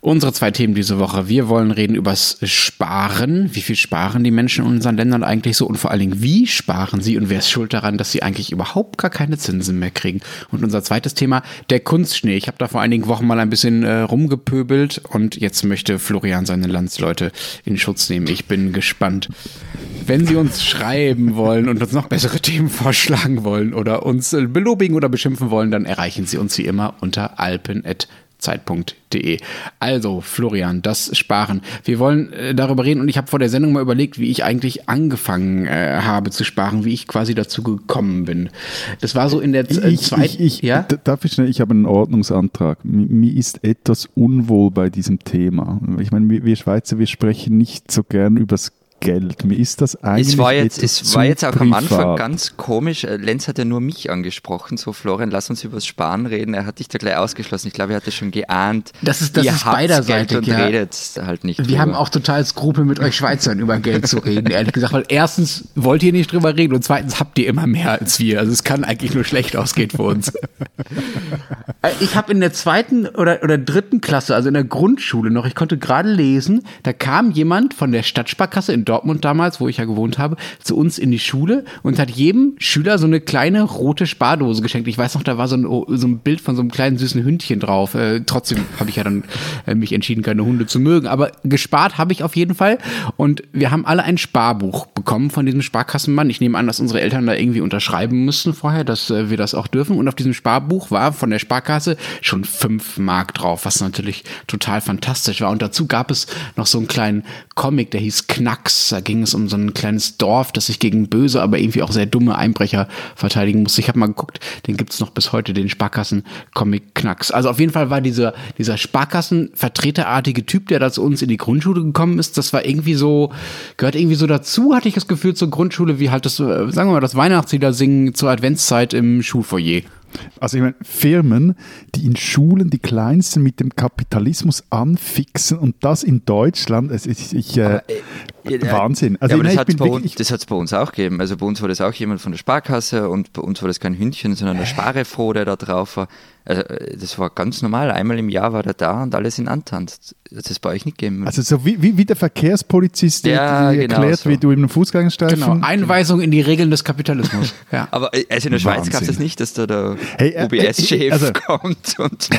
Unsere zwei Themen diese Woche. Wir wollen reden übers Sparen. Wie viel sparen die Menschen in unseren Ländern eigentlich so? Und vor allen Dingen, wie sparen sie? Und wer ist schuld daran, dass sie eigentlich überhaupt gar keine Zinsen mehr kriegen? Und unser zweites Thema, der Kunstschnee. Ich habe da vor einigen Wochen mal ein bisschen äh, rumgepöbelt und jetzt möchte Florian seine Landsleute in Schutz nehmen. Ich bin gespannt. Wenn Sie uns schreiben wollen und uns noch bessere Themen vorschlagen wollen oder uns äh, belobigen oder beschimpfen wollen, dann erreichen Sie uns wie immer unter alpen@ Zeit.de. Also, Florian, das Sparen. Wir wollen äh, darüber reden und ich habe vor der Sendung mal überlegt, wie ich eigentlich angefangen äh, habe zu sparen, wie ich quasi dazu gekommen bin. Das war so in der äh, zweiten. Ja? Darf ich schnell? Ich habe einen Ordnungsantrag. Mir ist etwas unwohl bei diesem Thema. Ich meine, wir Schweizer, wir sprechen nicht so gern über das Geld. Mir ist das eigentlich. Es war jetzt, es war jetzt auch privat. am Anfang ganz komisch. Äh, Lenz hat ja nur mich angesprochen. So, Florian, lass uns über das Sparen reden. Er hat dich da gleich ausgeschlossen. Ich glaube, er hatte schon geahnt. Das ist, das ist beiderseitig. Und ja. redet halt nicht. Wir drüber. haben auch total Skrupel, mit euch Schweizern über Geld zu reden, ehrlich gesagt. Weil erstens wollt ihr nicht drüber reden und zweitens habt ihr immer mehr als wir. Also es kann eigentlich nur schlecht ausgehen für uns. Äh, ich habe in der zweiten oder, oder dritten Klasse, also in der Grundschule noch, ich konnte gerade lesen, da kam jemand von der Stadtsparkasse in Dortmund damals, wo ich ja gewohnt habe, zu uns in die Schule und hat jedem Schüler so eine kleine rote Spardose geschenkt. Ich weiß noch, da war so ein, so ein Bild von so einem kleinen süßen Hündchen drauf. Äh, trotzdem habe ich ja dann äh, mich entschieden, keine Hunde zu mögen. Aber gespart habe ich auf jeden Fall. Und wir haben alle ein Sparbuch bekommen von diesem Sparkassenmann. Ich nehme an, dass unsere Eltern da irgendwie unterschreiben müssten vorher, dass äh, wir das auch dürfen. Und auf diesem Sparbuch war von der Sparkasse schon fünf Mark drauf, was natürlich total fantastisch war. Und dazu gab es noch so einen kleinen Comic, der hieß Knacks da ging es um so ein kleines Dorf, das sich gegen böse, aber irgendwie auch sehr dumme Einbrecher verteidigen musste. Ich habe mal geguckt, den gibt es noch bis heute, den Sparkassen-Comic Knacks. Also auf jeden Fall war dieser, dieser Sparkassen-vertreterartige Typ, der da zu uns in die Grundschule gekommen ist, das war irgendwie so, gehört irgendwie so dazu, hatte ich das Gefühl, zur Grundschule, wie halt das, äh, sagen wir mal, das Weihnachtslieder singen zur Adventszeit im Schulfoyer. Also ich meine, Firmen, die in Schulen die Kleinsten mit dem Kapitalismus anfixen und das in Deutschland, also ich, ich äh, äh, Wahnsinn. Also ja, aber nein, das hat es bei, uns auch gegeben. Also bei uns war das auch jemand von der Sparkasse und bei uns war das kein Hündchen, sondern der Sparefroh, der da drauf war. Also äh, das war ganz normal. Einmal im Jahr war der da und alles in Antanz. Das ist bei euch nicht gegeben. Also so wie, wie, wie der Verkehrspolizist ja, genau erklärt, so. wie du im Fußgängerstreifen... Genau, Einweisung in die Regeln des Kapitalismus. ja. Aber äh, also in der Schweiz gab es das nicht, dass da der hey, äh, UBS-Chef also, kommt und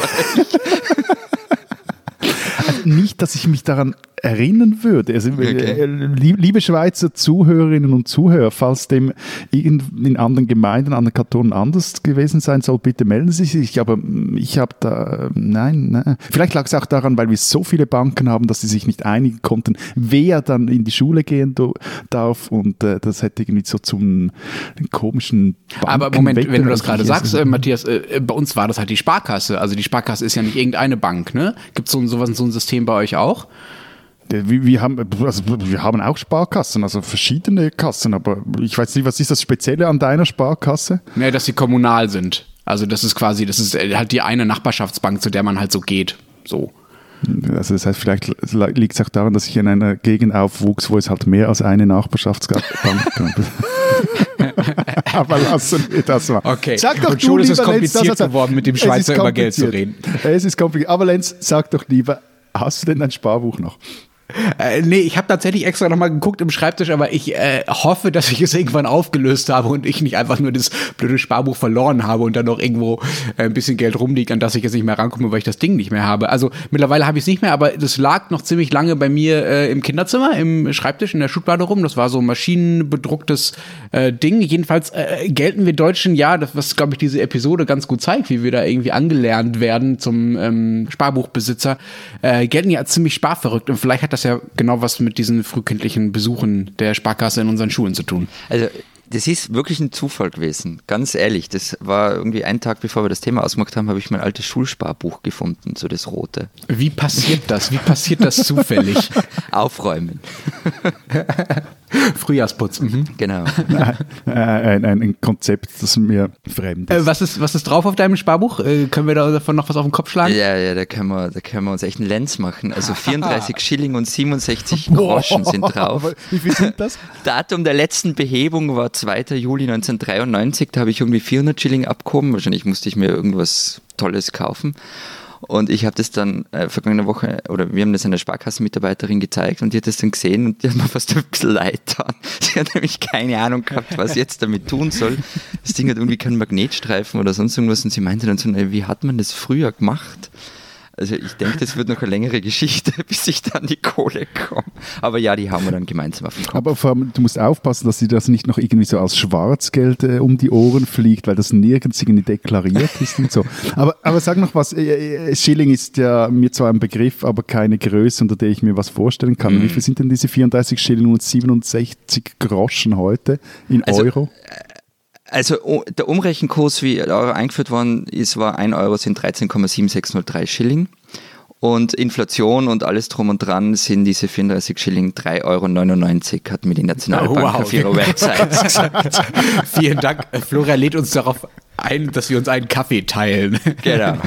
nicht, dass ich mich daran erinnern würde. Also, okay. Äh, liebe Schweizer Zuhörerinnen und Zuhörer, falls dem in anderen Gemeinden, anderen Kantonen anders gewesen sein soll, bitte melden Sie sich. Aber ich habe da, nein, nein. Vielleicht lag es auch daran, weil wir so viele Banken haben, dass sie sich nicht einigen konnten, wer dann in die Schule gehen darf. Und äh, das hätte irgendwie so zum komischen Banken Aber Moment, wenn du das gerade sagst, äh, Matthias, äh, bei uns war das halt die Sparkasse. Also die Sparkasse ist ja nicht irgendeine Bank, ne? Gibt es so, sowas, so ein System bei euch auch? Wir, wir, haben, also wir haben auch Sparkassen, also verschiedene Kassen, aber ich weiß nicht, was ist das Spezielle an deiner Sparkasse? Nee, dass sie kommunal sind. Also das ist quasi, das ist halt die eine Nachbarschaftsbank, zu der man halt so geht. So. Also das heißt, vielleicht liegt es auch daran, dass ich in einer Gegend aufwuchs, wo es halt mehr als eine Nachbarschaftsbank gab. Aber lassen wir das mal. Okay. Sag doch Und schon du, ist es kompliziert Lenz, geworden, mit dem Schweizer über Geld zu reden. Es ist kompliziert. Aber Lenz, sag doch lieber, hast du denn dein Sparbuch noch? Äh, nee, ich habe tatsächlich extra nochmal geguckt im Schreibtisch, aber ich äh, hoffe, dass ich es irgendwann aufgelöst habe und ich nicht einfach nur das blöde Sparbuch verloren habe und dann noch irgendwo äh, ein bisschen Geld rumliegt, an das ich jetzt nicht mehr rankomme, weil ich das Ding nicht mehr habe. Also mittlerweile habe ich es nicht mehr, aber das lag noch ziemlich lange bei mir äh, im Kinderzimmer, im Schreibtisch, in der Schublade rum. Das war so ein maschinenbedrucktes äh, Ding. Jedenfalls äh, gelten wir Deutschen ja, das, was glaube ich diese Episode ganz gut zeigt, wie wir da irgendwie angelernt werden zum ähm, Sparbuchbesitzer, äh, gelten ja ziemlich sparverrückt und vielleicht hat das das ja genau was mit diesen frühkindlichen Besuchen der Sparkasse in unseren Schulen zu tun. Also das ist wirklich ein Zufall gewesen, ganz ehrlich. Das war irgendwie ein Tag, bevor wir das Thema ausgemacht haben, habe ich mein altes Schulsparbuch gefunden, so das rote. Wie passiert das? Wie passiert das zufällig? Aufräumen. Frühjahrsputz. Mhm. Genau. ein, ein, ein, Konzept, das mir fremd ist. Äh, was, ist. Was ist drauf auf deinem Sparbuch? Äh, können wir davon noch was auf den Kopf schlagen? Ja, ja, da können wir, da können wir uns echt einen Lenz machen. Also 34 Schilling und 67 Groschen sind drauf. Wie viel sind das? Datum der letzten Behebung war 2. Juli 1993. Da habe ich irgendwie 400 Schilling abgehoben. Wahrscheinlich musste ich mir irgendwas Tolles kaufen. Und ich habe das dann äh, vergangene Woche, oder wir haben das einer Sparkassenmitarbeiterin gezeigt und die hat das dann gesehen und die hat mir fast ein bisschen leid getan. Sie hat nämlich keine Ahnung gehabt, was sie jetzt damit tun soll. Das Ding hat irgendwie keinen Magnetstreifen oder sonst irgendwas und sie meinte dann so, wie hat man das früher gemacht? Also ich denke, das wird noch eine längere Geschichte, bis ich dann die Kohle komme. Aber ja, die haben wir dann gemeinsam auf Kopf. Aber vor allem, du musst aufpassen, dass dir das nicht noch irgendwie so als Schwarzgeld äh, um die Ohren fliegt, weil das nirgends irgendwie deklariert ist und so. Aber, aber sag noch was, äh, äh, Schilling ist ja mir zwar ein Begriff, aber keine Größe, unter der ich mir was vorstellen kann. Mhm. Wie viel sind denn diese 34 Schilling und 67 Groschen heute in also, Euro? Also der Umrechenkurs, wie Euro eingeführt worden ist, war 1 Euro sind 13,7603 Schilling. Und Inflation und alles drum und dran sind diese 34 Schilling 3,99 Euro, hat mir die Nationalbank oh, wow. auf ihrer Website gesagt. Vielen Dank. Florian lädt uns darauf ein, dass wir uns einen Kaffee teilen. Genau.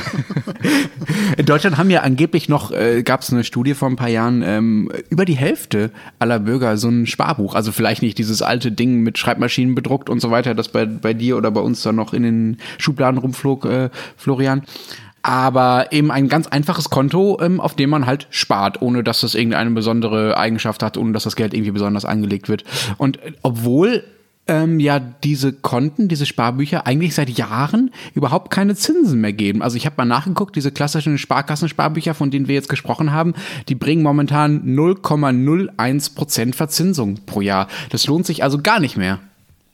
In Deutschland haben ja angeblich noch, äh, gab es eine Studie vor ein paar Jahren, ähm, über die Hälfte aller Bürger so ein Sparbuch. Also vielleicht nicht dieses alte Ding mit Schreibmaschinen bedruckt und so weiter, das bei, bei dir oder bei uns dann noch in den Schubladen rumflog, äh, Florian aber eben ein ganz einfaches Konto, ähm, auf dem man halt spart, ohne dass es irgendeine besondere Eigenschaft hat, ohne dass das Geld irgendwie besonders angelegt wird. Und äh, obwohl ähm, ja diese Konten, diese Sparbücher eigentlich seit Jahren überhaupt keine Zinsen mehr geben. Also ich habe mal nachgeguckt, diese klassischen Sparkassensparbücher, von denen wir jetzt gesprochen haben, die bringen momentan 0,01 Prozent Verzinsung pro Jahr. Das lohnt sich also gar nicht mehr.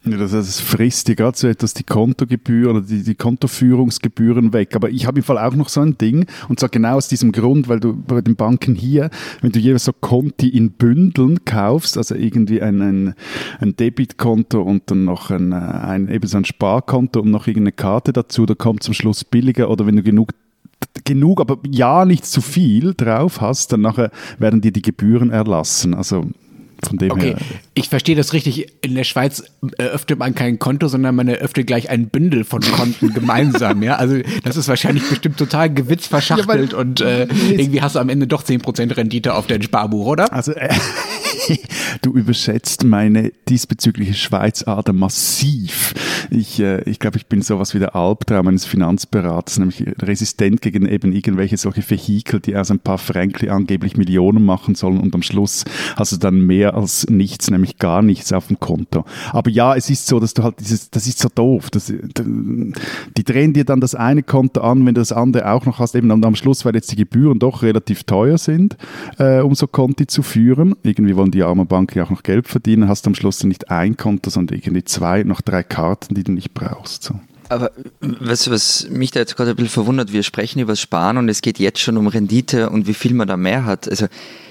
Ja, das, das frisst dir gerade so etwas die Kontogebühr oder die, die Kontoführungsgebühren weg. Aber ich habe im Fall auch noch so ein Ding und zwar genau aus diesem Grund, weil du bei den Banken hier, wenn du jeweils so Konti in Bündeln kaufst, also irgendwie ein, ein, ein Debitkonto und dann noch ein, ein, eben so ein Sparkonto und noch irgendeine Karte dazu, da kommt zum Schluss billiger oder wenn du genug genug, aber ja nicht zu viel drauf hast, dann nachher werden dir die Gebühren erlassen. Also von dem okay, her. ich verstehe das richtig. In der Schweiz eröffnet man kein Konto, sondern man eröffnet gleich ein Bündel von Konten gemeinsam. Ja, also das ist wahrscheinlich bestimmt total gewitzverschachtelt ja, und äh, irgendwie hast du am Ende doch 10% Rendite auf dein Sparbuch, oder? Also äh, du überschätzt meine diesbezügliche Schweizader massiv. Ich, äh, ich glaube, ich bin sowas wie der Albtraum eines Finanzberaters, nämlich resistent gegen eben irgendwelche solche Vehikel, die aus ein paar Frankli angeblich Millionen machen sollen und am Schluss hast du dann mehr als nichts, nämlich gar nichts auf dem Konto. Aber ja, es ist so, dass du halt dieses, das ist so doof. Das, die drehen dir dann das eine Konto an, wenn du das andere auch noch hast, eben am Schluss, weil jetzt die Gebühren doch relativ teuer sind, äh, um so Konti zu führen. Irgendwie wollen die armen Banken ja auch noch Geld verdienen, hast du am Schluss nicht ein Konto, sondern irgendwie zwei, noch drei Karten, die du nicht brauchst. So. Aber weißt du, was mich da jetzt gerade ein bisschen verwundert, wir sprechen über Sparen und es geht jetzt schon um Rendite und wie viel man da mehr hat. Also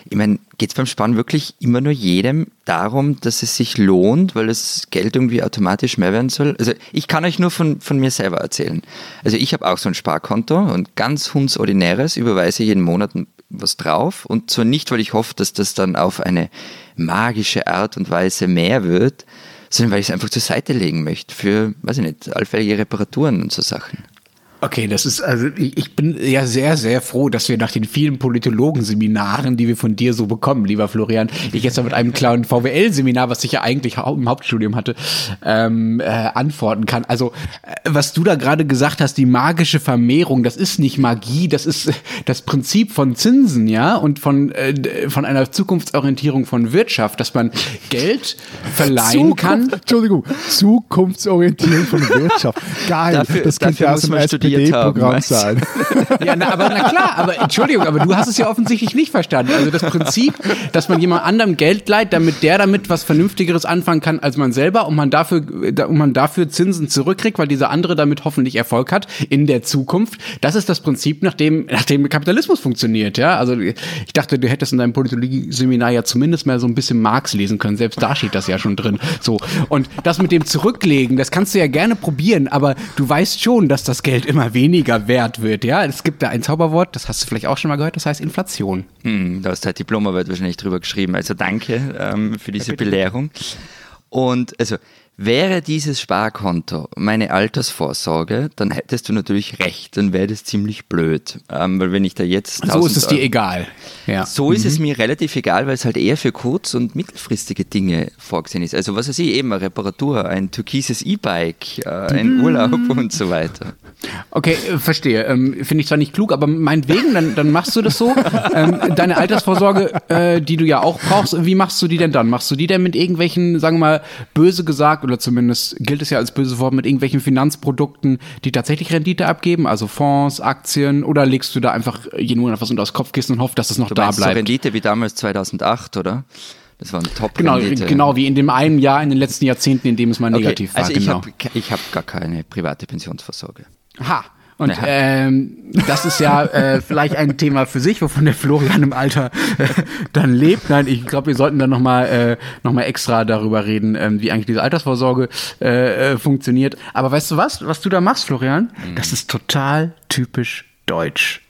ich meine, geht es beim Sparen wirklich immer nur jedem darum, dass es sich lohnt, weil das Geld irgendwie automatisch mehr werden soll? Also ich kann euch nur von, von mir selber erzählen. Also ich habe auch so ein Sparkonto und ganz hundsordinäres, überweise jeden Monat was drauf und zwar nicht, weil ich hoffe, dass das dann auf eine magische Art und Weise mehr wird, sondern weil ich es einfach zur Seite legen möchte für, weiß ich nicht, allfällige Reparaturen und so Sachen. Okay, das ist, also ich bin ja sehr, sehr froh, dass wir nach den vielen Politologenseminaren, die wir von dir so bekommen, lieber Florian, ich jetzt mit einem kleinen VWL-Seminar, was ich ja eigentlich im Hauptstudium hatte, ähm, äh, antworten kann. Also, äh, was du da gerade gesagt hast, die magische Vermehrung, das ist nicht Magie, das ist das Prinzip von Zinsen, ja, und von, äh, von einer Zukunftsorientierung von Wirtschaft, dass man Geld verleihen Zukunft, kann. Entschuldigung, Zukunftsorientierung von Wirtschaft. Geil, dafür, das könnte aus dem SPD-Programm sein. ja, na, aber na klar, aber Entschuldigung, aber du hast es ja offensichtlich nicht verstanden. Also das Prinzip, dass man jemand anderem Geld leiht, damit der damit was Vernünftigeres anfangen kann als man selber und man dafür, und man dafür Zinsen zurückkriegt, weil dieser andere damit hoffentlich Erfolg hat in der Zukunft. Das ist das Prinzip, nach dem, nach dem Kapitalismus funktioniert, ja. Also ich dachte, du hättest in deinem Politologie-Seminar ja zumindest mal so ein bisschen Marx lesen können. Selbst da steht das ja schon drin. So. Und das mit dem Zurücklegen, das kannst du ja gerne probieren, aber du weißt schon, dass das Geld immer weniger wert wird, ja. Es gibt da ein Zauberwort, das hast du vielleicht auch schon mal gehört, das heißt Inflation. Hm, da hast halt Diplomarbeit wahrscheinlich drüber geschrieben. Also danke ähm, für diese ja, Belehrung. Und also Wäre dieses Sparkonto meine Altersvorsorge, dann hättest du natürlich recht, dann wäre das ziemlich blöd. Ähm, weil wenn ich da jetzt. So ist es dir egal. Ja. So ist mhm. es mir relativ egal, weil es halt eher für kurz- und mittelfristige Dinge vorgesehen ist. Also was weiß ich, eben eine Reparatur, ein türkises E-Bike, äh, ein mhm. Urlaub und so weiter. Okay, äh, verstehe. Ähm, Finde ich zwar nicht klug, aber meinetwegen, dann, dann machst du das so. ähm, deine Altersvorsorge, äh, die du ja auch brauchst, wie machst du die denn dann? Machst du die denn mit irgendwelchen, sagen wir mal, böse gesagt, oder zumindest gilt es ja als böses Wort, mit irgendwelchen Finanzprodukten, die tatsächlich Rendite abgeben, also Fonds, Aktien, oder legst du da einfach jeden Monat was unter das Kopfkissen und hoffst, dass es noch du da bleibt? So Rendite wie damals 2008, oder? Das war ein top genau, genau, wie in dem einen Jahr in den letzten Jahrzehnten, in dem es mal okay, negativ war. Also ich genau. habe ich hab gar keine private Pensionsvorsorge. Ha, und ja. ähm, das ist ja äh, vielleicht ein Thema für sich, wovon der Florian im Alter äh, dann lebt. Nein, ich glaube, wir sollten dann nochmal äh, noch extra darüber reden, ähm, wie eigentlich diese Altersvorsorge äh, äh, funktioniert. Aber weißt du was, was du da machst, Florian? Mhm. Das ist total typisch deutsch.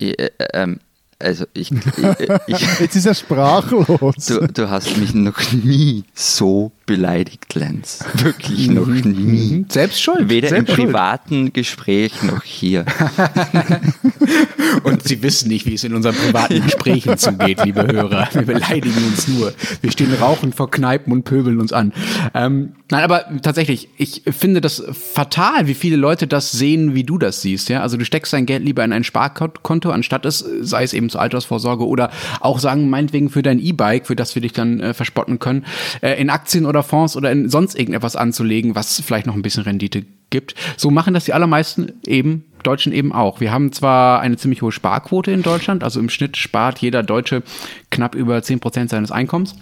Ja, äh, ähm, also ich, ich, ich Jetzt ist er sprachlos. Du, du, hast mich noch nie so beleidigt, Lenz. Wirklich noch mhm. nie. Mhm. Selbst schuld. Weder Selbst im privaten schuld. Gespräch noch hier. Und Sie wissen nicht, wie es in unseren privaten Gesprächen zugeht, liebe Hörer. Wir beleidigen uns nur. Wir stehen rauchend vor Kneipen und pöbeln uns an. Ähm, nein, aber tatsächlich, ich finde das fatal, wie viele Leute das sehen, wie du das siehst. Ja, also du steckst dein Geld lieber in ein Sparkonto, anstatt es, sei es eben eben zur Altersvorsorge oder auch sagen, meinetwegen für dein E-Bike, für das wir dich dann äh, verspotten können, äh, in Aktien oder Fonds oder in sonst irgendetwas anzulegen, was vielleicht noch ein bisschen Rendite gibt. So machen das die allermeisten eben Deutschen eben auch. Wir haben zwar eine ziemlich hohe Sparquote in Deutschland, also im Schnitt spart jeder Deutsche knapp über 10 Prozent seines Einkommens.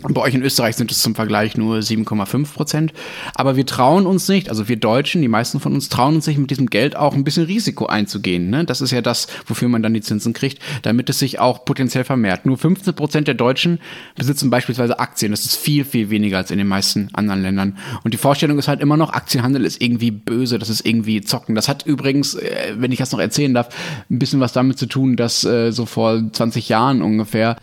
Bei euch in Österreich sind es zum Vergleich nur 7,5 Prozent. Aber wir trauen uns nicht, also wir Deutschen, die meisten von uns trauen uns nicht, mit diesem Geld auch ein bisschen Risiko einzugehen. Ne? Das ist ja das, wofür man dann die Zinsen kriegt, damit es sich auch potenziell vermehrt. Nur 15 Prozent der Deutschen besitzen beispielsweise Aktien. Das ist viel, viel weniger als in den meisten anderen Ländern. Und die Vorstellung ist halt immer noch, Aktienhandel ist irgendwie böse, das ist irgendwie zocken. Das hat übrigens, äh, wenn ich das noch erzählen darf, ein bisschen was damit zu tun, dass äh, so vor 20 Jahren ungefähr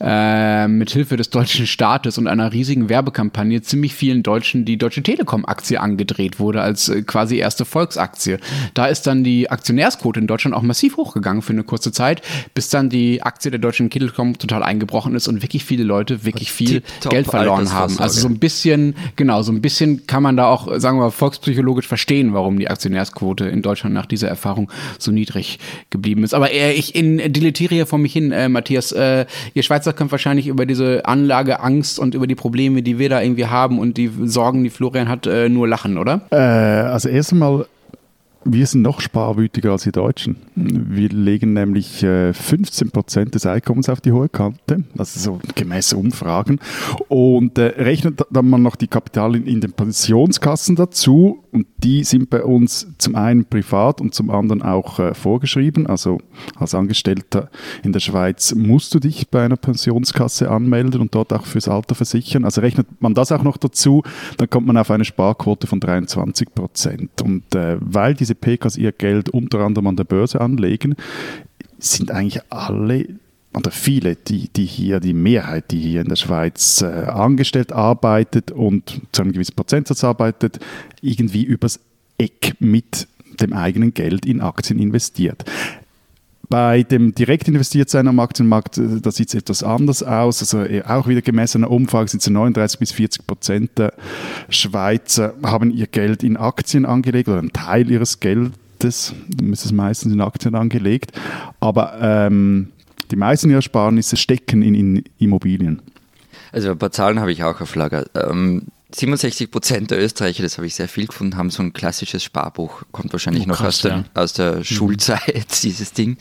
äh, mit Hilfe des deutschen Staates und einer riesigen Werbekampagne ziemlich vielen Deutschen die Deutsche Telekom-Aktie angedreht wurde als äh, quasi erste Volksaktie. Da ist dann die Aktionärsquote in Deutschland auch massiv hochgegangen für eine kurze Zeit, bis dann die Aktie der Deutschen Telekom total eingebrochen ist und wirklich viele Leute wirklich viel Geld verloren haben. Also so ein bisschen, genau, so ein bisschen kann man da auch, sagen wir mal, volkspsychologisch verstehen, warum die Aktionärsquote in Deutschland nach dieser Erfahrung so niedrig geblieben ist. Aber äh, ich in, deletiere hier vor mich hin, äh, Matthias, äh, ihr Schweizer können wahrscheinlich über diese Anlageangst und über die Probleme, die wir da irgendwie haben und die Sorgen, die Florian hat, äh, nur lachen, oder? Äh, also erstmal wir sind noch sparwütiger als die Deutschen. Wir legen nämlich äh, 15 Prozent des Einkommens auf die hohe Kante, also so gemäß Umfragen. Und äh, rechnet dann mal noch die Kapital in, in, den Pensionskassen dazu. Und die sind bei uns zum einen privat und zum anderen auch äh, vorgeschrieben. Also als Angestellter in der Schweiz musst du dich bei einer Pensionskasse anmelden und dort auch fürs Alter versichern. Also rechnet man das auch noch dazu, dann kommt man auf eine Sparquote von 23 Prozent. Und äh, weil diese diese PKs ihr Geld unter anderem an der Börse anlegen, sind eigentlich alle oder viele, die, die hier, die Mehrheit, die hier in der Schweiz äh, angestellt arbeitet und zu einem gewissen Prozentsatz arbeitet, irgendwie übers Eck mit dem eigenen Geld in Aktien investiert. Bei dem direkt investiert sein am Aktienmarkt, äh, da sieht es etwas anders aus. Also äh, auch wieder gemessen einer Umfrage sind es 39 bis 40 Prozent der Schweizer haben ihr Geld in Aktien angelegt oder einen Teil ihres Geldes, ist es meistens in Aktien angelegt. Aber ähm, die meisten Ersparnisse stecken in, in Immobilien. Also ein paar Zahlen habe ich auch auf Lager. Ähm, 67 Prozent der Österreicher, das habe ich sehr viel gefunden, haben so ein klassisches Sparbuch. Kommt wahrscheinlich oh, noch krass, aus, der, ja. aus der mhm. Schulzeit, dieses Ding.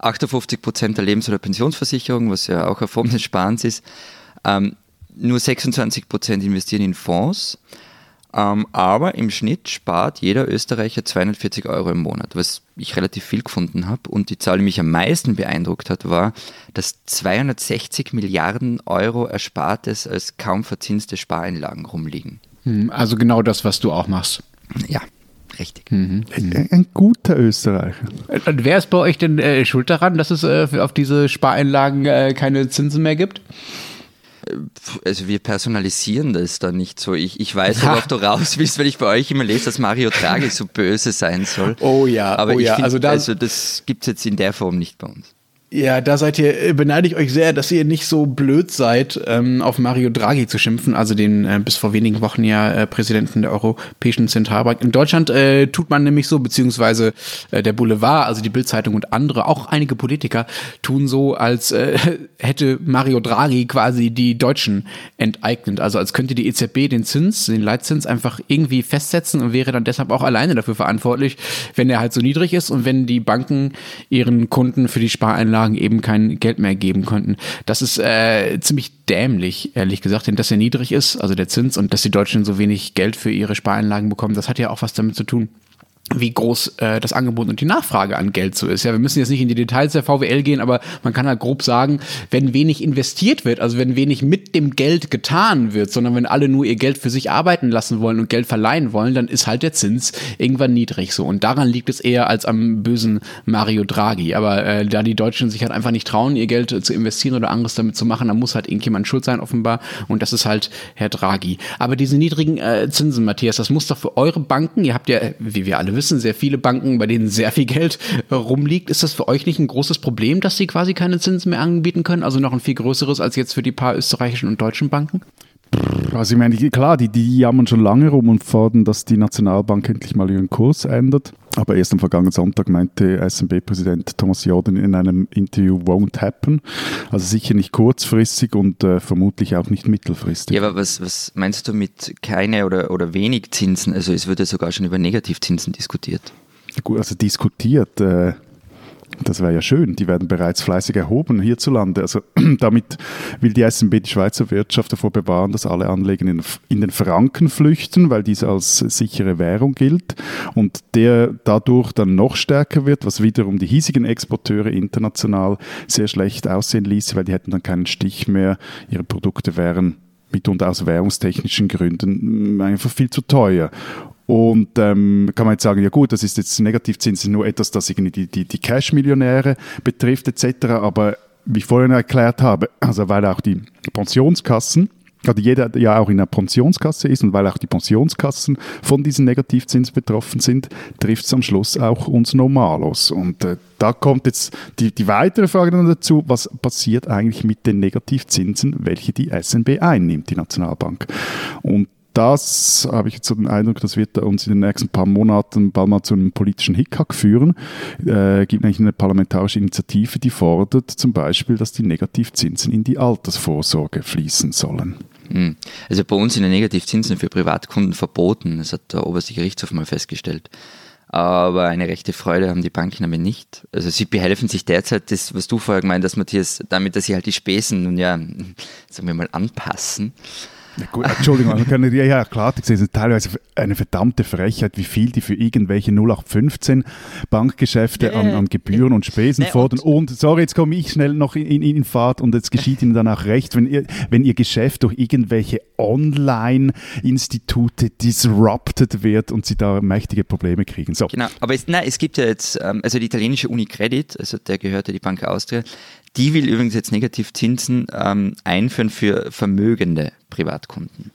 58 Prozent der Lebens- oder Pensionsversicherung, was ja auch eine Form des Sparens ist. Ähm, nur 26 Prozent investieren in Fonds. Ähm, aber im Schnitt spart jeder Österreicher 240 Euro im Monat, was ich relativ viel gefunden habe. Und die Zahl, die mich am meisten beeindruckt hat, war, dass 260 Milliarden Euro Erspartes als kaum verzinste Spareinlagen rumliegen. Hm, also genau das, was du auch machst. Ja, richtig. Mhm. Ein, ein, guter Österreicher. Und wer ist bei euch denn äh, schuld daran, dass es äh, auf diese Spareinlagen äh, keine Zinsen mehr gibt? Also wir personalisieren das dann nicht so. Ich, ich weiß, worauf du raus willst, weil ich bei euch immer lese, dass Mario Draghi so böse sein soll. Oh ja, aber oh ich ja. Find, also, also das gibt es jetzt in der Form nicht bei uns. Ja, da seid ihr, äh, beneide ich euch sehr, dass ihr nicht so blöd seid, ähm, auf Mario Draghi zu schimpfen, also den äh, bis vor wenigen Wochen ja äh, Präsidenten der Europäischen Zentralbank. In Deutschland äh, tut man nämlich so, beziehungsweise äh, der Boulevard, also die Bildzeitung und andere, auch einige Politiker tun so, als äh, hätte Mario Draghi quasi die Deutschen enteignet. Also als könnte die EZB den Zins, den Leitzins einfach irgendwie festsetzen und wäre dann deshalb auch alleine dafür verantwortlich, wenn er halt so niedrig ist und wenn die Banken ihren Kunden für die Spareinlagen Anlagen eben kein Geld mehr geben konnten. Das ist äh, ziemlich dämlich, ehrlich gesagt, denn dass er niedrig ist, also der Zins, und dass die Deutschen so wenig Geld für ihre Spareinlagen bekommen, das hat ja auch was damit zu tun, wie groß äh, das Angebot und die Nachfrage an Geld so ist. Ja, wir müssen jetzt nicht in die Details der VWL gehen, aber man kann halt grob sagen, wenn wenig investiert wird, also wenn wenig mit dem Geld getan wird, sondern wenn alle nur ihr Geld für sich arbeiten lassen wollen und Geld verleihen wollen, dann ist halt der Zins irgendwann niedrig so. Und daran liegt es eher als am bösen Mario Draghi. Aber äh, da die Deutschen sich halt einfach nicht trauen, ihr Geld zu investieren oder anderes damit zu machen, dann muss halt irgendjemand schuld sein offenbar. Und das ist halt Herr Draghi. Aber diese niedrigen äh, Zinsen, Matthias, das muss doch für eure Banken, ihr habt ja, wie wir alle wissen, sehr viele Banken, bei denen sehr viel Geld äh, rumliegt. Ist das für euch nicht ein großes Problem, dass sie quasi keine Zinsen mehr anbieten können? Also noch ein viel größeres als jetzt für die paar österreichischen und deutschen Banken? Also ich meine, klar, die, die jammern schon lange rum und fordern, dass die Nationalbank endlich mal ihren Kurs ändert. Aber erst am vergangenen Sonntag meinte SMB-Präsident Thomas Jordan in einem Interview, won't happen. Also sicher nicht kurzfristig und äh, vermutlich auch nicht mittelfristig. Ja, aber was, was meinst du mit keine oder, oder wenig Zinsen? Also es wird ja sogar schon über Negativzinsen diskutiert. Gut, also diskutiert. Äh, das wäre ja schön. Die werden bereits fleißig erhoben hierzulande. Also damit will die SNB die Schweizer Wirtschaft davor bewahren, dass alle Anleger in, den Franken flüchten, weil diese als sichere Währung gilt und der dadurch dann noch stärker wird, was wiederum die hiesigen Exporteure international sehr schlecht aussehen ließ, weil die hätten dann keinen Stich mehr. Ihre Produkte wären mitunter aus währungstechnischen Gründen einfach viel zu teuer. Und ähm, kann man jetzt sagen, ja gut, das ist jetzt Negativzins nur etwas, das irgendwie die, die, die Cash-Millionäre betrifft etc. Aber wie ich vorhin erklärt habe, also weil auch die Pensionskassen also jeder ja auch in einer Pensionskasse ist und weil auch die Pensionskassen von diesen Negativzins betroffen sind, trifft es am Schluss auch uns Normalos. Und äh, da kommt jetzt die, die weitere Frage dann dazu, was passiert eigentlich mit den Negativzinsen, welche die SNB einnimmt, die Nationalbank. Und das habe ich jetzt so den Eindruck, das wird uns in den nächsten paar Monaten bald mal zu einem politischen Hickhack führen. Äh, gibt nämlich eine parlamentarische Initiative, die fordert zum Beispiel, dass die Negativzinsen in die Altersvorsorge fließen sollen. Hm. Also bei uns sind die Negativzinsen für Privatkunden verboten. Das hat der oberste Gerichtshof mal festgestellt. Aber eine rechte Freude haben die Banken damit nicht. Also sie behelfen sich derzeit, das, was du vorher gemeint hast, Matthias, damit, dass sie halt die Spesen nun ja, sagen wir mal, anpassen. Gut, Entschuldigung, man kann ja, ja klar, das ist teilweise eine verdammte Frechheit, wie viel die für irgendwelche 0815 Bankgeschäfte an, an Gebühren und Spesen nee, fordern. Und, und, sorry, jetzt komme ich schnell noch in, in, in Fahrt und es geschieht Ihnen dann auch recht, wenn ihr, wenn ihr Geschäft durch irgendwelche Online-Institute disrupted wird und sie da mächtige Probleme kriegen. So. Genau, aber es, nein, es gibt ja jetzt, ähm, also die italienische Unicredit, also der gehörte die Bank Austria, die will übrigens jetzt Negativzinsen ähm, einführen für vermögende Privatkunden.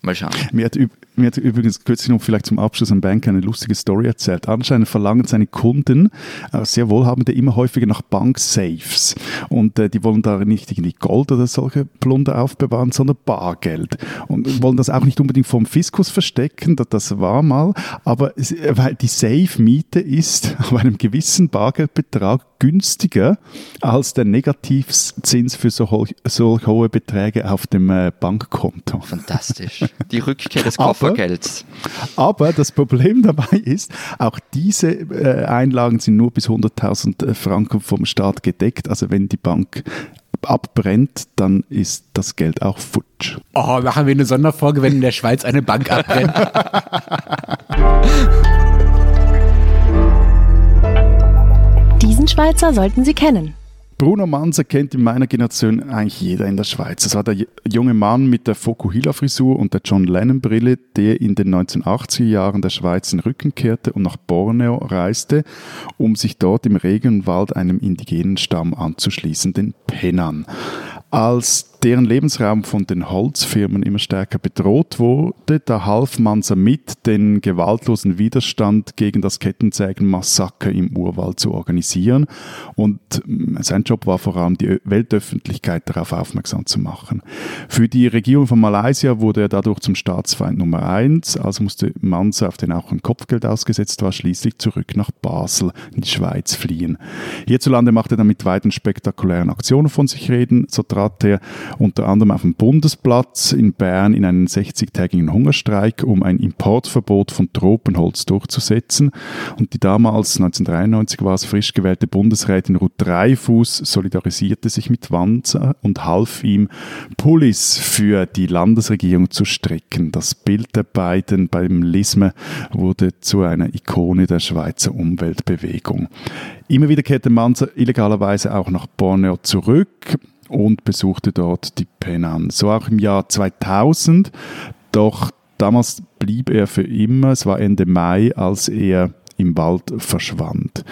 Mal schauen. Mir hat, mir hat übrigens kürzlich noch vielleicht zum Abschluss ein Bank eine lustige Story erzählt. Anscheinend verlangen seine Kunden, äh, sehr wohlhabende, immer häufiger nach Banksafes. Und äh, die wollen da nicht irgendwie Gold oder solche Plunder aufbewahren, sondern Bargeld. Und wollen das auch nicht unbedingt vom Fiskus verstecken, das, das war mal. Aber weil die Safe-Miete ist auf einem gewissen Bargeldbetrag günstiger als der Negativzins für so, ho so hohe Beträge auf dem äh, Bankkonto. Fantastisch. Die Rückkehr des Koffergelds. Aber, aber das Problem dabei ist, auch diese äh, Einlagen sind nur bis 100.000 Franken vom Staat gedeckt. Also wenn die Bank abbrennt, dann ist das Geld auch futsch. Oh, machen wir eine Sonderfolge, wenn in der Schweiz eine Bank abbrennt. Diesen Schweizer sollten Sie kennen. Bruno Manser kennt in meiner Generation eigentlich jeder in der Schweiz. Das war der junge Mann mit der Fokuhila-Frisur und der John Lennon-Brille, der in den 1980er Jahren der Schweiz den Rücken kehrte und nach Borneo reiste, um sich dort im Regenwald einem indigenen Stamm anzuschließen, den Penan. Als deren Lebensraum von den Holzfirmen immer stärker bedroht wurde, da half Manser mit, den gewaltlosen Widerstand gegen das Kettensägenmassaker im Urwald zu organisieren. Und mm, sein Job war vor allem, die Weltöffentlichkeit darauf aufmerksam zu machen. Für die Regierung von Malaysia wurde er dadurch zum Staatsfeind Nummer eins, also musste Manser, auf den auch ein Kopfgeld ausgesetzt war, schließlich zurück nach Basel in die Schweiz fliehen. Hierzulande machte er mit weiten spektakulären Aktionen von sich reden. So trat er unter anderem auf dem Bundesplatz in Bern in einen 60-tägigen Hungerstreik, um ein Importverbot von Tropenholz durchzusetzen. Und die damals, 1993 war es, frisch gewählte Bundesrätin Ruth Dreifuß solidarisierte sich mit Wanzer und half ihm, Pullis für die Landesregierung zu strecken. Das Bild der beiden beim Lisme wurde zu einer Ikone der Schweizer Umweltbewegung. Immer wieder kehrte Manzer illegalerweise auch nach Borneo zurück und besuchte dort die Penan. So auch im Jahr 2000, doch damals blieb er für immer, es war Ende Mai, als er im Wald verschwand.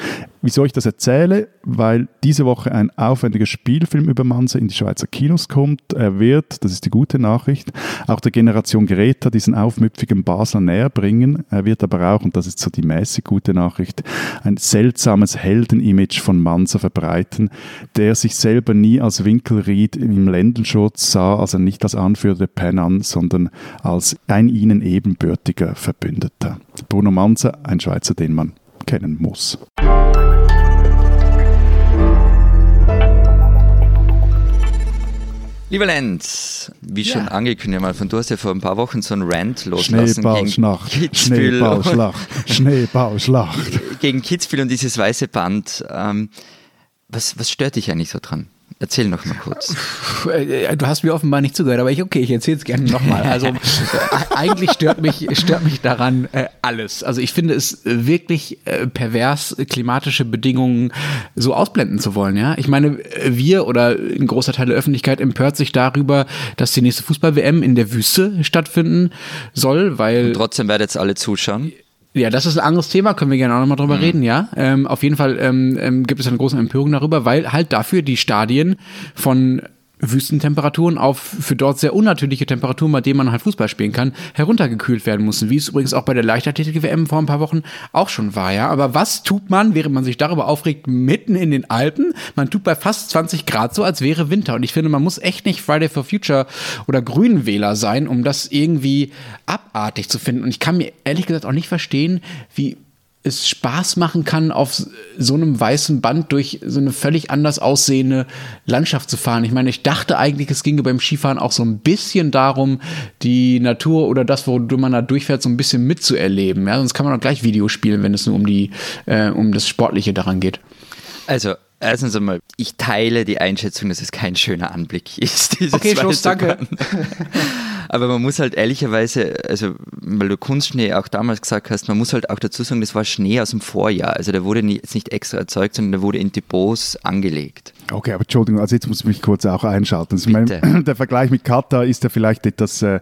Wieso ich das erzähle? Weil diese Woche ein aufwendiger Spielfilm über Manse in die Schweizer Kinos kommt. Er wird, das ist die gute Nachricht, auch der Generation Greta diesen aufmüpfigen Basler näher bringen. Er wird aber auch, und das ist so die mäßig gute Nachricht, ein seltsames Heldenimage von Manser verbreiten, der sich selber nie als Winkelried im Ländenschutz sah, also nicht als Anführer der Penan, sondern als ein ihnen ebenbürtiger Verbündeter. Bruno Manser, ein Schweizer, den man kennen muss. Lieber Lenz, wie ja. schon angekündigt, mal von du hast ja vor ein paar Wochen so einen Rant loslassen Schneeballschlacht, gegen Kitzbühel. Schneeballschlacht, Schneeballschlacht. gegen Kitzbühel und dieses weiße Band. Ähm, was, was stört dich eigentlich so dran? Erzähl noch mal kurz. Äh, du hast mir offenbar nicht zugehört, aber ich, okay, ich erzähle es gerne nochmal. Also äh, eigentlich stört mich, stört mich daran äh, alles. Also ich finde es wirklich äh, pervers, klimatische Bedingungen so ausblenden zu wollen. Ja, Ich meine, wir oder ein großer Teil der Öffentlichkeit empört sich darüber, dass die nächste Fußball-WM in der Wüste stattfinden soll, weil... Und trotzdem werden jetzt alle zuschauen. Ja, das ist ein anderes Thema, können wir gerne auch nochmal drüber mhm. reden, ja. Ähm, auf jeden Fall ähm, ähm, gibt es eine große Empörung darüber, weil halt dafür die Stadien von Wüstentemperaturen auf für dort sehr unnatürliche Temperaturen, bei denen man halt Fußball spielen kann, heruntergekühlt werden mussten. Wie es übrigens auch bei der Leichtathletik-WM vor ein paar Wochen auch schon war, ja. Aber was tut man, während man sich darüber aufregt, mitten in den Alpen? Man tut bei fast 20 Grad so, als wäre Winter. Und ich finde, man muss echt nicht Friday for Future oder Grünwähler sein, um das irgendwie abartig zu finden. Und ich kann mir ehrlich gesagt auch nicht verstehen, wie es Spaß machen kann, auf so einem weißen Band durch so eine völlig anders aussehende Landschaft zu fahren. Ich meine, ich dachte eigentlich, es ginge beim Skifahren auch so ein bisschen darum, die Natur oder das, wo man da durchfährt, so ein bisschen mitzuerleben. Ja, sonst kann man auch gleich Videos spielen, wenn es nur um die, äh, um das Sportliche daran geht. Also, Erstens einmal, ich teile die Einschätzung, dass es kein schöner Anblick ist. Okay, Schluss, danke. Aber man muss halt ehrlicherweise, also weil du Kunstschnee auch damals gesagt hast, man muss halt auch dazu sagen, das war Schnee aus dem Vorjahr. Also der wurde jetzt nicht extra erzeugt, sondern der wurde in Depots angelegt. Okay, aber Entschuldigung, also jetzt muss ich mich kurz auch einschalten. Also mein, der Vergleich mit Katar ist ja vielleicht etwas äh,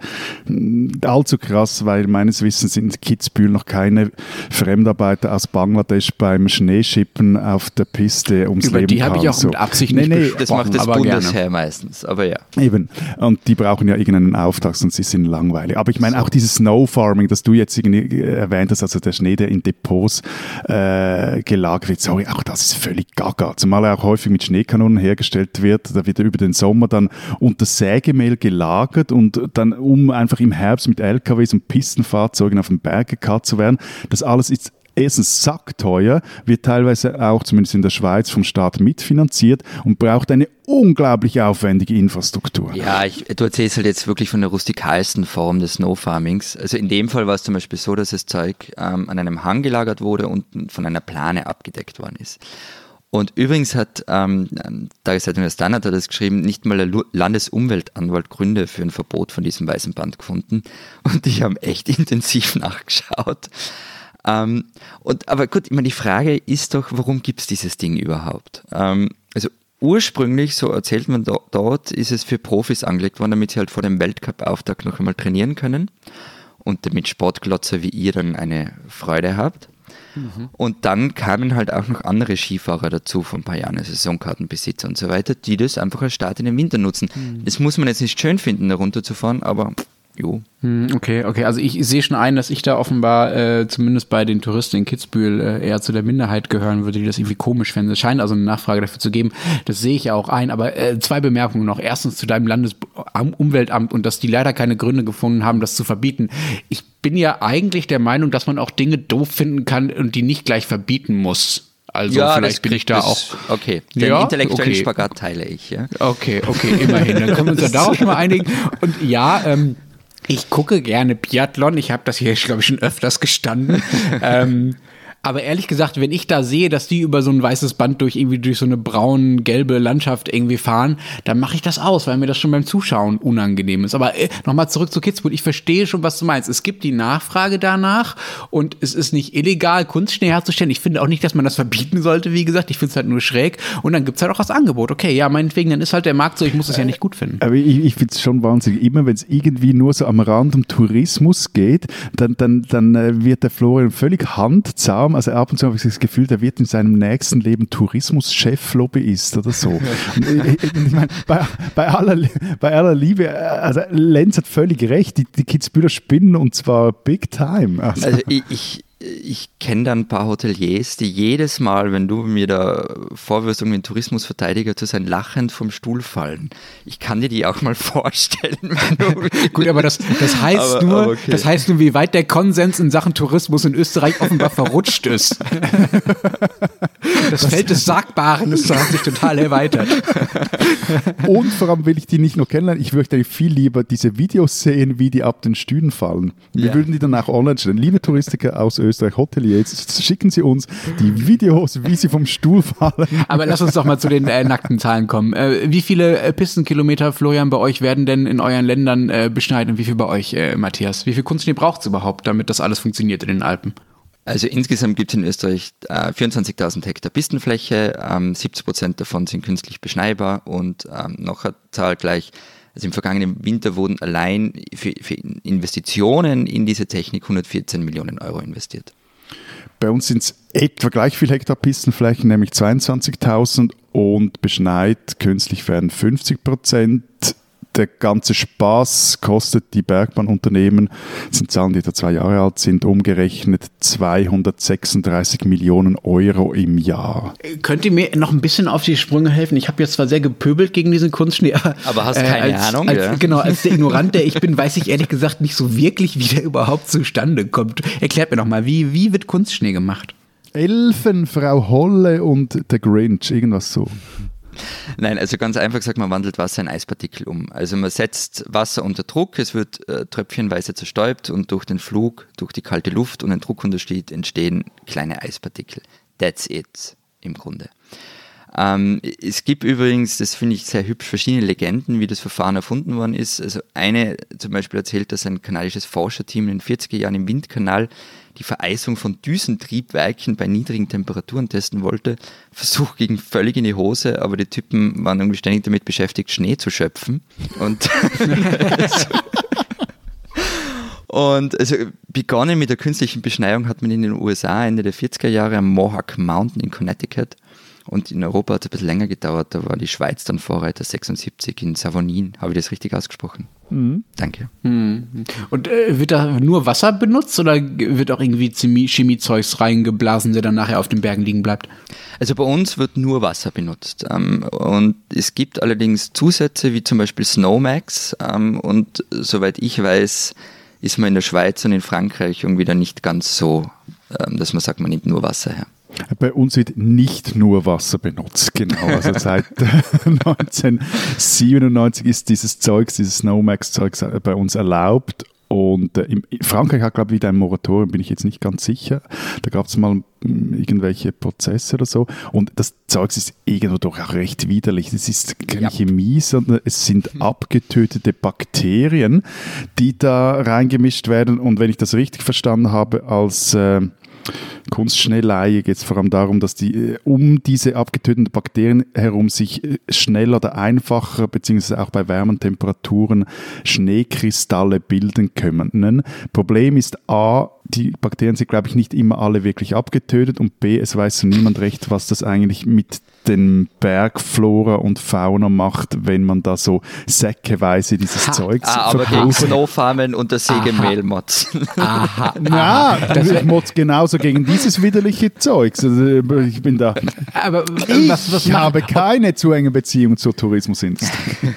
allzu krass, weil meines Wissens in Kitzbühel noch keine Fremdarbeiter aus Bangladesch beim Schneeschippen auf der Piste ums Über Leben die habe ich auch so. mit Absicht nee, nee, Das macht das Bundesheer gerne. meistens, aber ja. Eben, und die brauchen ja irgendeinen Auftrag, sonst sie sind langweilig. Aber ich meine, so. auch dieses Snow Farming, das du jetzt irgendwie erwähnt hast, also der Schnee, der in Depots äh, gelagert wird, sorry, auch das ist völlig gaga. Zumal er auch häufig mit Schnee Schneekanonen hergestellt wird. Da wird er über den Sommer dann unter Sägemehl gelagert und dann, um einfach im Herbst mit LKWs und Pistenfahrzeugen auf den Berg gekarrt zu werden. Das alles ist erstens sackteuer, wird teilweise auch zumindest in der Schweiz vom Staat mitfinanziert und braucht eine unglaublich aufwendige Infrastruktur. Ja, ich, du erzählst halt jetzt wirklich von der rustikalsten Form des Snow Farmings. Also in dem Fall war es zum Beispiel so, dass das Zeug ähm, an einem Hang gelagert wurde und von einer Plane abgedeckt worden ist. Und übrigens hat ähm, Tageszeitung der Standard hat das geschrieben, nicht mal der Landesumweltanwalt Gründe für ein Verbot von diesem weißen Band gefunden. Und die haben echt intensiv nachgeschaut. Ähm, und, aber gut, ich meine, die Frage ist doch, warum gibt es dieses Ding überhaupt? Ähm, also ursprünglich, so erzählt man do, dort, ist es für Profis angelegt worden, damit sie halt vor dem Weltcup-Auftakt noch einmal trainieren können und damit Sportglotzer wie ihr dann eine Freude habt. Mhm. Und dann kamen halt auch noch andere Skifahrer dazu von ein paar Jahren, Saisonkartenbesitzer und so weiter, die das einfach als Start in den Winter nutzen. Mhm. Das muss man jetzt nicht schön finden, da runterzufahren, aber Jo. Hm, okay, okay. Also ich sehe schon ein, dass ich da offenbar äh, zumindest bei den Touristen in Kitzbühel äh, eher zu der Minderheit gehören würde, die das irgendwie komisch fänden. Es scheint also eine Nachfrage dafür zu geben. Das sehe ich ja auch ein. Aber äh, zwei Bemerkungen noch. Erstens zu deinem Landesumweltamt und dass die leider keine Gründe gefunden haben, das zu verbieten. Ich bin ja eigentlich der Meinung, dass man auch Dinge doof finden kann und die nicht gleich verbieten muss. Also ja, vielleicht bin ich da auch. Okay, den ja? intellektuellen okay. Spagat teile ich. Ja? Okay, okay, immerhin. Dann können wir uns ja darauf schon mal einigen. Und ja, ähm, ich gucke gerne Biathlon. Ich habe das hier, glaube ich, schon öfters gestanden. ähm, aber ehrlich gesagt, wenn ich da sehe, dass die über so ein weißes Band durch irgendwie durch so eine braun-gelbe Landschaft irgendwie fahren, dann mache ich das aus, weil mir das schon beim Zuschauen unangenehm ist. Aber äh, nochmal zurück zu Kitzbühel. Ich verstehe schon, was du meinst. Es gibt die Nachfrage danach und es ist nicht illegal, Kunstschnee herzustellen. Ich finde auch nicht, dass man das verbieten sollte, wie gesagt. Ich finde es halt nur schräg. Und dann gibt es halt auch das Angebot. Okay, ja, meinetwegen, dann ist halt der Markt so, ich muss es ja nicht gut finden. Aber ich, ich finde es schon wahnsinnig. Immer wenn es irgendwie nur so am Rand um Tourismus geht, dann, dann, dann äh, wird der Florian völlig handzahm also ab und zu habe ich das Gefühl, der wird in seinem nächsten Leben Tourismuschef, Lobbyist oder so. ich, ich meine, bei, bei, aller, bei aller Liebe, also Lenz hat völlig recht, die, die Kitzbühler spinnen und zwar big time. Also, also ich, ich ich kenne da ein paar Hoteliers, die jedes Mal, wenn du mir da vorwirfst, irgendwie einen Tourismusverteidiger zu sein, lachend vom Stuhl fallen. Ich kann dir die auch mal vorstellen. Gut, aber das, das heißt aber, nur, aber okay. das heißt nur, wie weit der Konsens in Sachen Tourismus in Österreich offenbar verrutscht ist. Das Feld des Sagbaren ist hat sich total erweitert. Und vor allem will ich die nicht nur kennenlernen, ich möchte viel lieber diese Videos sehen, wie die ab den Stühlen fallen. Wir ja. würden die dann auch online stellen. Liebe Touristiker aus Österreich, Österreich Hoteliers, schicken Sie uns die Videos, wie sie vom Stuhl fallen. Aber lass uns doch mal zu den äh, nackten Zahlen kommen. Äh, wie viele äh, Pistenkilometer, Florian, bei euch werden denn in euren Ländern äh, beschneiden und wie viel bei euch, äh, Matthias? Wie viel Kunstschnee braucht es überhaupt, damit das alles funktioniert in den Alpen? Also insgesamt gibt es in Österreich äh, 24.000 Hektar Pistenfläche, ähm, 70 Prozent davon sind künstlich beschneibar und ähm, noch eine Zahl gleich, also im vergangenen Winter wurden allein für, für Investitionen in diese Technik 114 Millionen Euro investiert. Bei uns sind es etwa gleich viel Hektar Pistenflächen, nämlich 22.000 und beschneit künstlich werden 50 Prozent der ganze Spaß kostet die Bergbahnunternehmen, das sind Zahlen, die da zwei Jahre alt sind, umgerechnet 236 Millionen Euro im Jahr. Könnt ihr mir noch ein bisschen auf die Sprünge helfen? Ich habe jetzt zwar sehr gepöbelt gegen diesen Kunstschnee, aber, aber hast keine äh, als, Ahnung. Als, ja? Genau, als der Ignorant, der ich bin, weiß ich ehrlich gesagt nicht so wirklich, wie der überhaupt zustande kommt. Erklärt mir doch mal, wie, wie wird Kunstschnee gemacht? Elfen, Frau Holle und der Grinch, irgendwas so. Nein, also ganz einfach gesagt, man wandelt Wasser in Eispartikel um. Also man setzt Wasser unter Druck, es wird äh, tröpfchenweise zerstäubt und durch den Flug, durch die kalte Luft und den Druckunterschied entstehen kleine Eispartikel. That's it im Grunde. Ähm, es gibt übrigens, das finde ich sehr hübsch, verschiedene Legenden, wie das Verfahren erfunden worden ist. Also eine zum Beispiel erzählt, dass ein kanadisches Forscherteam in den 40er Jahren im Windkanal die Vereisung von Düsentriebwerken bei niedrigen Temperaturen testen wollte. Versuch ging völlig in die Hose, aber die Typen waren irgendwie ständig damit beschäftigt, Schnee zu schöpfen. Und Und also begonnen mit der künstlichen Beschneiung hat man in den USA Ende der 40er Jahre am Mohawk Mountain in Connecticut und in Europa hat es ein bisschen länger gedauert. Da war die Schweiz dann Vorreiter 76 in Savonin. Habe ich das richtig ausgesprochen? Mhm. Danke. Mhm. Und äh, wird da nur Wasser benutzt oder wird auch irgendwie Chemiezeugs reingeblasen, der dann nachher auf den Bergen liegen bleibt? Also bei uns wird nur Wasser benutzt. Ähm, und es gibt allerdings Zusätze wie zum Beispiel Snowmax. Ähm, und soweit ich weiß, ist man in der Schweiz und in Frankreich irgendwie da nicht ganz so ähm, dass man sagt, man nimmt nur Wasser her. Bei uns wird nicht nur Wasser benutzt, genau. Also seit 1997 ist dieses Zeugs, dieses Snowmax-Zeugs bei uns erlaubt und äh, in Frankreich hat, glaube ich, wieder ein Moratorium, bin ich jetzt nicht ganz sicher. Da gab es mal hm, irgendwelche Prozesse oder so. Und das Zeugs ist irgendwo doch auch recht widerlich. Es ist keine ja. Chemie, sondern es sind hm. abgetötete Bakterien, die da reingemischt werden. Und wenn ich das richtig verstanden habe, als äh, Kunstschnelleihe geht es vor allem darum, dass die äh, um diese abgetöteten Bakterien herum sich äh, schneller oder einfacher, beziehungsweise auch bei wärmen Temperaturen, Schneekristalle bilden können. Problem ist A, die Bakterien sind, glaube ich, nicht immer alle wirklich abgetötet und B, es weiß niemand recht, was das eigentlich mit den Bergflora und Fauna macht, wenn man da so säckeweise dieses ha, Zeug ah, aber gegen Snowfarmen und das Sägemehl motzen. Aha. Na, das ich motz genauso gegen dieses widerliche Zeug. Also, ich bin da. Aber ich was, was habe keine zu enge Beziehung zur Tourismusindustrie.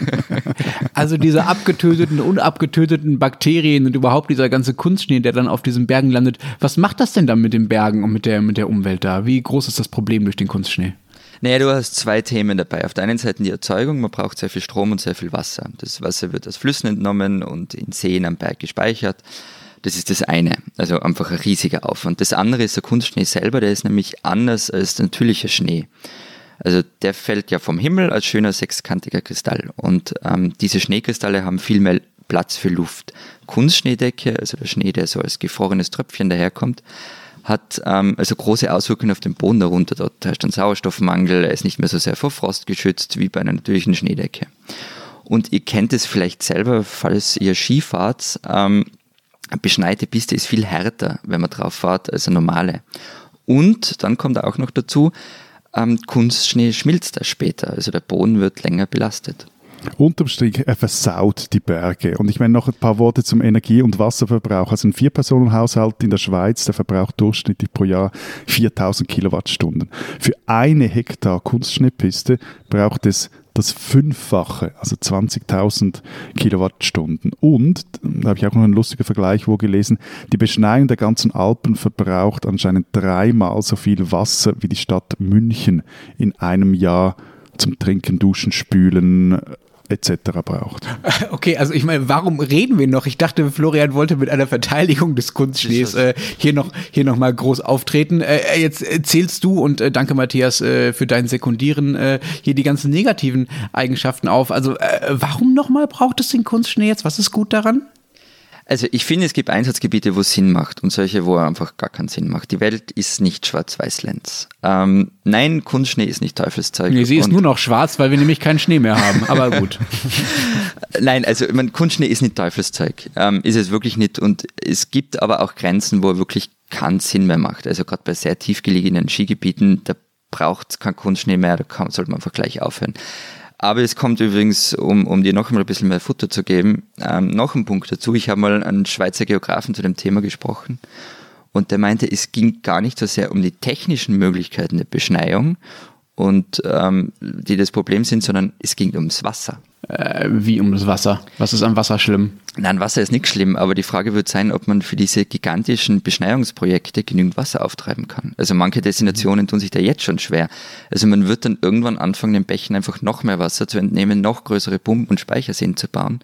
Also diese abgetöteten, unabgetöteten Bakterien und überhaupt dieser ganze Kunstschnee, der dann auf diesen Bergen landet. Was macht das denn dann mit den Bergen und mit der, mit der Umwelt da? Wie groß ist das Problem durch den Kunstschnee? Naja, du hast zwei Themen dabei. Auf der einen Seite die Erzeugung, man braucht sehr viel Strom und sehr viel Wasser. Das Wasser wird aus Flüssen entnommen und in Seen am Berg gespeichert. Das ist das eine, also einfach ein riesiger Aufwand. Das andere ist der Kunstschnee selber, der ist nämlich anders als der natürliche Schnee. Also der fällt ja vom Himmel als schöner sechskantiger Kristall und ähm, diese Schneekristalle haben viel mehr Platz für Luft. Kunstschneedecke, also der Schnee, der so als gefrorenes Tröpfchen daherkommt, hat ähm, also große Auswirkungen auf den Boden darunter. Dort herrscht ein Sauerstoffmangel, er ist nicht mehr so sehr vor Frost geschützt wie bei einer natürlichen Schneedecke. Und ihr kennt es vielleicht selber, falls ihr Skifahrt. Ähm, eine beschneite Piste ist viel härter, wenn man drauf fährt, als eine normale. Und dann kommt auch noch dazu, ähm, Kunstschnee schmilzt da später, also der Boden wird länger belastet. Unterm Strich, er versaut die Berge. Und ich meine noch ein paar Worte zum Energie- und Wasserverbrauch. Also ein Vier-Personen-Haushalt in der Schweiz, der verbraucht durchschnittlich pro Jahr 4000 Kilowattstunden. Für eine Hektar Kunstschneepiste braucht es das Fünffache, also 20.000 Kilowattstunden. Und, da habe ich auch noch einen lustigen Vergleich wo gelesen, die Beschneiung der ganzen Alpen verbraucht anscheinend dreimal so viel Wasser wie die Stadt München in einem Jahr zum Trinken, Duschen, Spülen, etc. braucht. Okay, also ich meine, warum reden wir noch? Ich dachte, Florian wollte mit einer Verteidigung des Kunstschnees äh, hier noch hier noch mal groß auftreten. Äh, äh jetzt zählst du und äh, danke Matthias äh, für dein Sekundieren äh, hier die ganzen negativen Eigenschaften auf. Also warum noch mal braucht es den Kunstschnee jetzt? Was ist gut daran? Also ich finde, es gibt Einsatzgebiete, wo es Sinn macht und solche, wo er einfach gar keinen Sinn macht. Die Welt ist nicht schwarz-weiß-Lenz. Ähm, nein, Kunstschnee ist nicht Teufelszeug. Nee, sie ist nur noch schwarz, weil wir nämlich keinen Schnee mehr haben, aber gut. nein, also ich meine, Kunstschnee ist nicht Teufelszeug. Ähm, ist es wirklich nicht. Und es gibt aber auch Grenzen, wo er wirklich keinen Sinn mehr macht. Also gerade bei sehr tief gelegenen Skigebieten, da braucht es keinen Kunstschnee mehr, da kann, sollte man einfach gleich aufhören. Aber es kommt übrigens, um, um dir noch einmal ein bisschen mehr Futter zu geben, ähm, noch ein Punkt dazu. Ich habe mal einen Schweizer Geografen zu dem Thema gesprochen und der meinte, es ging gar nicht so sehr um die technischen Möglichkeiten der Beschneiung und ähm, die das Problem sind, sondern es ging ums Wasser. Äh, wie um das Wasser? Was ist am Wasser schlimm? Nein, Wasser ist nicht schlimm, aber die Frage wird sein, ob man für diese gigantischen Beschneiungsprojekte genügend Wasser auftreiben kann. Also manche Destinationen tun sich da jetzt schon schwer. Also man wird dann irgendwann anfangen, den Bächen einfach noch mehr Wasser zu entnehmen, noch größere Pumpen und Speicherseen zu bauen.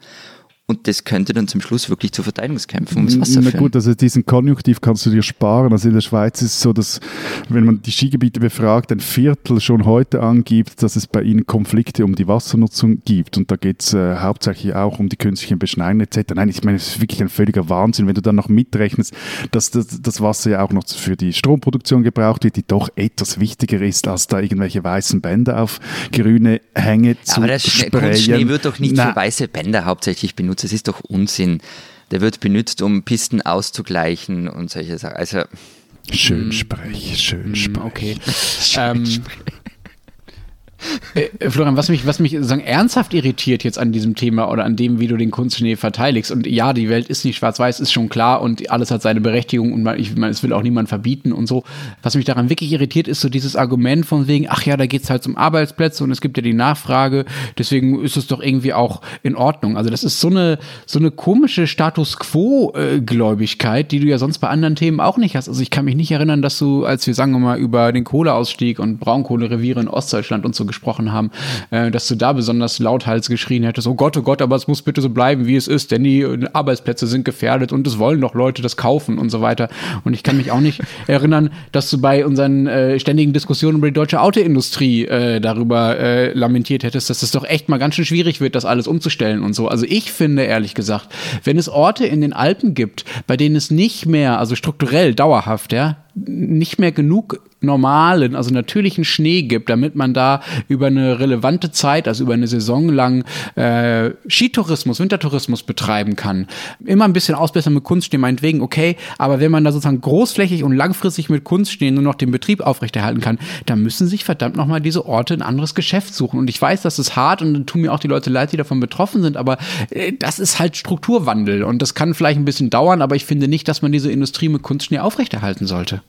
Und das könnte dann zum Schluss wirklich zu Verteidigungskämpfen ums Wasser Na gut, also diesen Konjunktiv kannst du dir sparen. Also in der Schweiz ist es so, dass wenn man die Skigebiete befragt, ein Viertel schon heute angibt, dass es bei ihnen Konflikte um die Wassernutzung gibt. Und da geht es äh, hauptsächlich auch um die künstlichen Beschneidungen etc. Nein, ich meine, es ist wirklich ein völliger Wahnsinn, wenn du dann noch mitrechnest, dass das, das Wasser ja auch noch für die Stromproduktion gebraucht wird, die doch etwas wichtiger ist, als da irgendwelche weißen Bänder auf grüne Hänge zu Aber der Schnee wird doch nicht Na, für weiße Bänder hauptsächlich benutzt benutzt. Das ist doch Unsinn. Der wird benutzt, um Pisten auszugleichen und solche Sachen. Also, schön hm. sprech, schön hm, sprech. Okay. ähm, Äh, Florian, was mich, was mich sagen, ernsthaft irritiert jetzt an diesem Thema oder an dem, wie du den Kunstschnee verteidigst. Und ja, die Welt ist nicht schwarz-weiß, ist schon klar und alles hat seine Berechtigung und man, ich meine, es will auch niemand verbieten und so. Was mich daran wirklich irritiert, ist so dieses Argument von wegen, ach ja, da geht es halt um Arbeitsplätze und es gibt ja die Nachfrage, deswegen ist es doch irgendwie auch in Ordnung. Also das ist so eine, so eine komische Status Quo-Gläubigkeit, die du ja sonst bei anderen Themen auch nicht hast. Also ich kann mich nicht erinnern, dass du, als wir, sagen wir mal, über den Kohleausstieg und Braunkohlereviere in Ostdeutschland und so gesprochen haben, äh, dass du da besonders lauthals geschrien hättest, oh Gott, oh Gott, aber es muss bitte so bleiben, wie es ist, denn die Arbeitsplätze sind gefährdet und es wollen doch Leute das kaufen und so weiter. Und ich kann mich auch nicht erinnern, dass du bei unseren äh, ständigen Diskussionen über die deutsche Autoindustrie äh, darüber äh, lamentiert hättest, dass es doch echt mal ganz schön schwierig wird, das alles umzustellen und so. Also ich finde ehrlich gesagt, wenn es Orte in den Alpen gibt, bei denen es nicht mehr, also strukturell dauerhaft, ja, nicht mehr genug normalen, also natürlichen Schnee gibt, damit man da über eine relevante Zeit, also über eine Saison lang äh, Skitourismus, Wintertourismus betreiben kann. Immer ein bisschen ausbessern mit Kunstschnee meinetwegen, okay, aber wenn man da sozusagen großflächig und langfristig mit Kunstschnee nur noch den Betrieb aufrechterhalten kann, dann müssen sich verdammt nochmal diese Orte ein anderes Geschäft suchen. Und ich weiß, das ist hart und dann tun mir auch die Leute leid, die davon betroffen sind, aber äh, das ist halt Strukturwandel und das kann vielleicht ein bisschen dauern, aber ich finde nicht, dass man diese Industrie mit Kunstschnee aufrechterhalten sollte.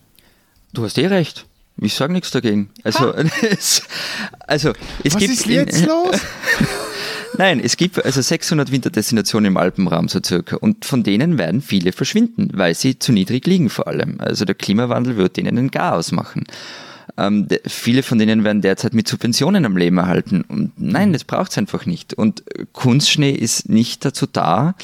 Du hast eh recht. Ich sage nichts dagegen. Also, es, also es Was gibt ist jetzt in, los? Nein, es gibt also 600 Winterdestinationen im Alpenraum so circa und von denen werden viele verschwinden, weil sie zu niedrig liegen vor allem. Also der Klimawandel wird denen ein Chaos machen. Ähm, viele von denen werden derzeit mit Subventionen am Leben erhalten und nein, das braucht es einfach nicht. Und Kunstschnee ist nicht dazu da,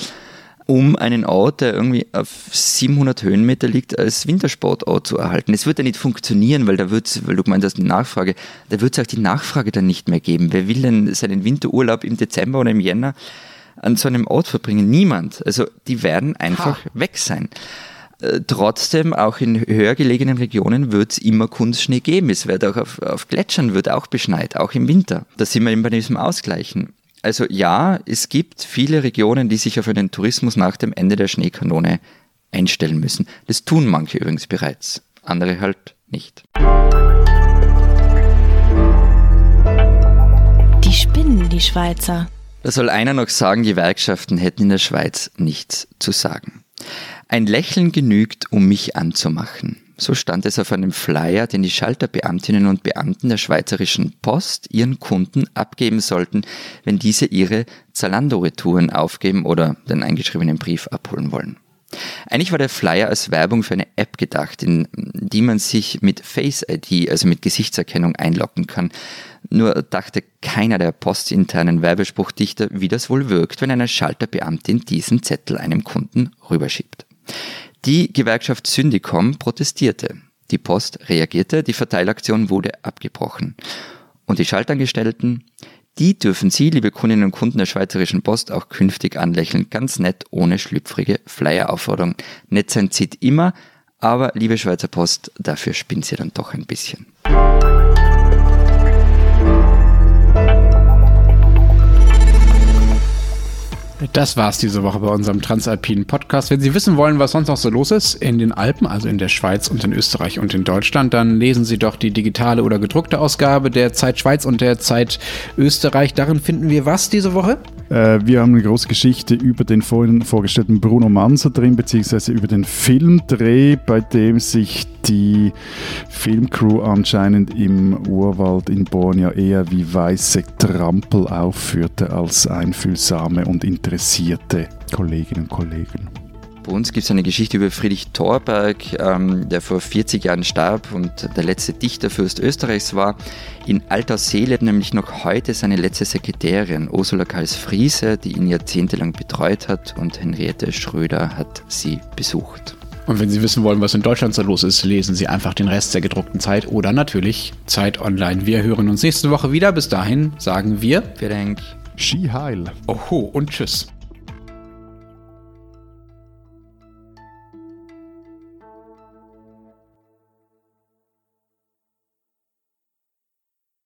um einen Ort, der irgendwie auf 700 Höhenmeter liegt, als Wintersportort zu erhalten. Es wird ja nicht funktionieren, weil da wird weil du gemeint hast, die Nachfrage, da wird es auch die Nachfrage dann nicht mehr geben. Wer will denn seinen Winterurlaub im Dezember oder im Jänner an so einem Ort verbringen? Niemand. Also die werden einfach ha. weg sein. Äh, trotzdem, auch in höher gelegenen Regionen wird es immer Kunstschnee geben. Es wird auch auf, auf Gletschern wird auch beschneit, auch im Winter. Da sind wir eben bei diesem Ausgleichen. Also ja, es gibt viele Regionen, die sich auf einen Tourismus nach dem Ende der Schneekanone einstellen müssen. Das tun manche übrigens bereits, andere halt nicht. Die spinnen, die Schweizer. Da soll einer noch sagen, Gewerkschaften hätten in der Schweiz nichts zu sagen. Ein Lächeln genügt, um mich anzumachen. So stand es auf einem Flyer, den die Schalterbeamtinnen und Beamten der Schweizerischen Post ihren Kunden abgeben sollten, wenn diese ihre Zalando-Retouren aufgeben oder den eingeschriebenen Brief abholen wollen. Eigentlich war der Flyer als Werbung für eine App gedacht, in die man sich mit Face ID, also mit Gesichtserkennung, einloggen kann. Nur dachte keiner der postinternen Werbespruchdichter, wie das wohl wirkt, wenn eine Schalterbeamtin diesen Zettel einem Kunden rüberschiebt. Die Gewerkschaft Syndicom protestierte. Die Post reagierte, die Verteilaktion wurde abgebrochen. Und die Schaltangestellten, die dürfen Sie, liebe Kundinnen und Kunden der Schweizerischen Post, auch künftig anlächeln. Ganz nett, ohne schlüpfrige Flyer-Aufforderung. Nett sein zieht immer, aber liebe Schweizer Post, dafür spinnt sie dann doch ein bisschen. Das war's diese Woche bei unserem Transalpinen Podcast. Wenn Sie wissen wollen, was sonst noch so los ist in den Alpen, also in der Schweiz und in Österreich und in Deutschland, dann lesen Sie doch die digitale oder gedruckte Ausgabe der Zeit Schweiz und der Zeit Österreich. Darin finden wir was diese Woche? Äh, wir haben eine große Geschichte über den vorhin vorgestellten Bruno Manser drin, beziehungsweise über den Filmdreh, bei dem sich die Filmcrew anscheinend im Urwald in Borneo eher wie weiße Trampel aufführte als einfühlsame und interessierte Kolleginnen und Kollegen. Bei uns gibt es eine Geschichte über Friedrich Thorberg, ähm, der vor 40 Jahren starb und der letzte Dichterfürst Österreichs war. In alter Seele nämlich noch heute seine letzte Sekretärin, Ursula Karls-Friese, die ihn jahrzehntelang betreut hat und Henriette Schröder hat sie besucht. Und wenn Sie wissen wollen, was in Deutschland so los ist, lesen Sie einfach den Rest der gedruckten Zeit oder natürlich Zeit Online. Wir hören uns nächste Woche wieder. Bis dahin sagen wir. Vielen Dank. Ski Heil. Oho und tschüss.